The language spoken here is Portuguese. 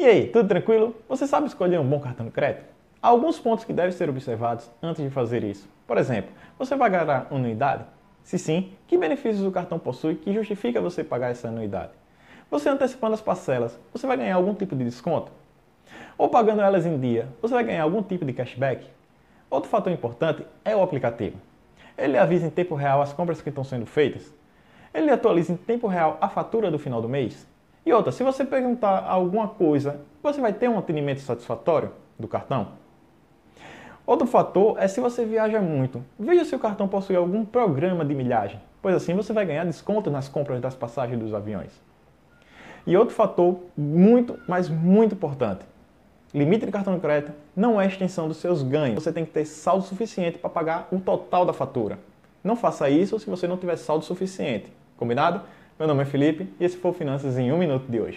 E aí, tudo tranquilo? Você sabe escolher um bom cartão de crédito? Há alguns pontos que devem ser observados antes de fazer isso. Por exemplo, você vai pagar anuidade? Se sim, que benefícios o cartão possui que justifica você pagar essa anuidade? Você antecipando as parcelas, você vai ganhar algum tipo de desconto? Ou pagando elas em dia, você vai ganhar algum tipo de cashback? Outro fator importante é o aplicativo. Ele avisa em tempo real as compras que estão sendo feitas. Ele atualiza em tempo real a fatura do final do mês. E outra, se você perguntar alguma coisa, você vai ter um atendimento satisfatório do cartão? Outro fator é se você viaja muito. Veja se o cartão possui algum programa de milhagem, pois assim você vai ganhar desconto nas compras das passagens dos aviões. E outro fator muito, mas muito importante. Limite de cartão de crédito não é extensão dos seus ganhos. Você tem que ter saldo suficiente para pagar o total da fatura. Não faça isso se você não tiver saldo suficiente. Combinado? Meu nome é Felipe e esse foi o Finanças em um Minuto de hoje.